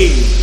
thing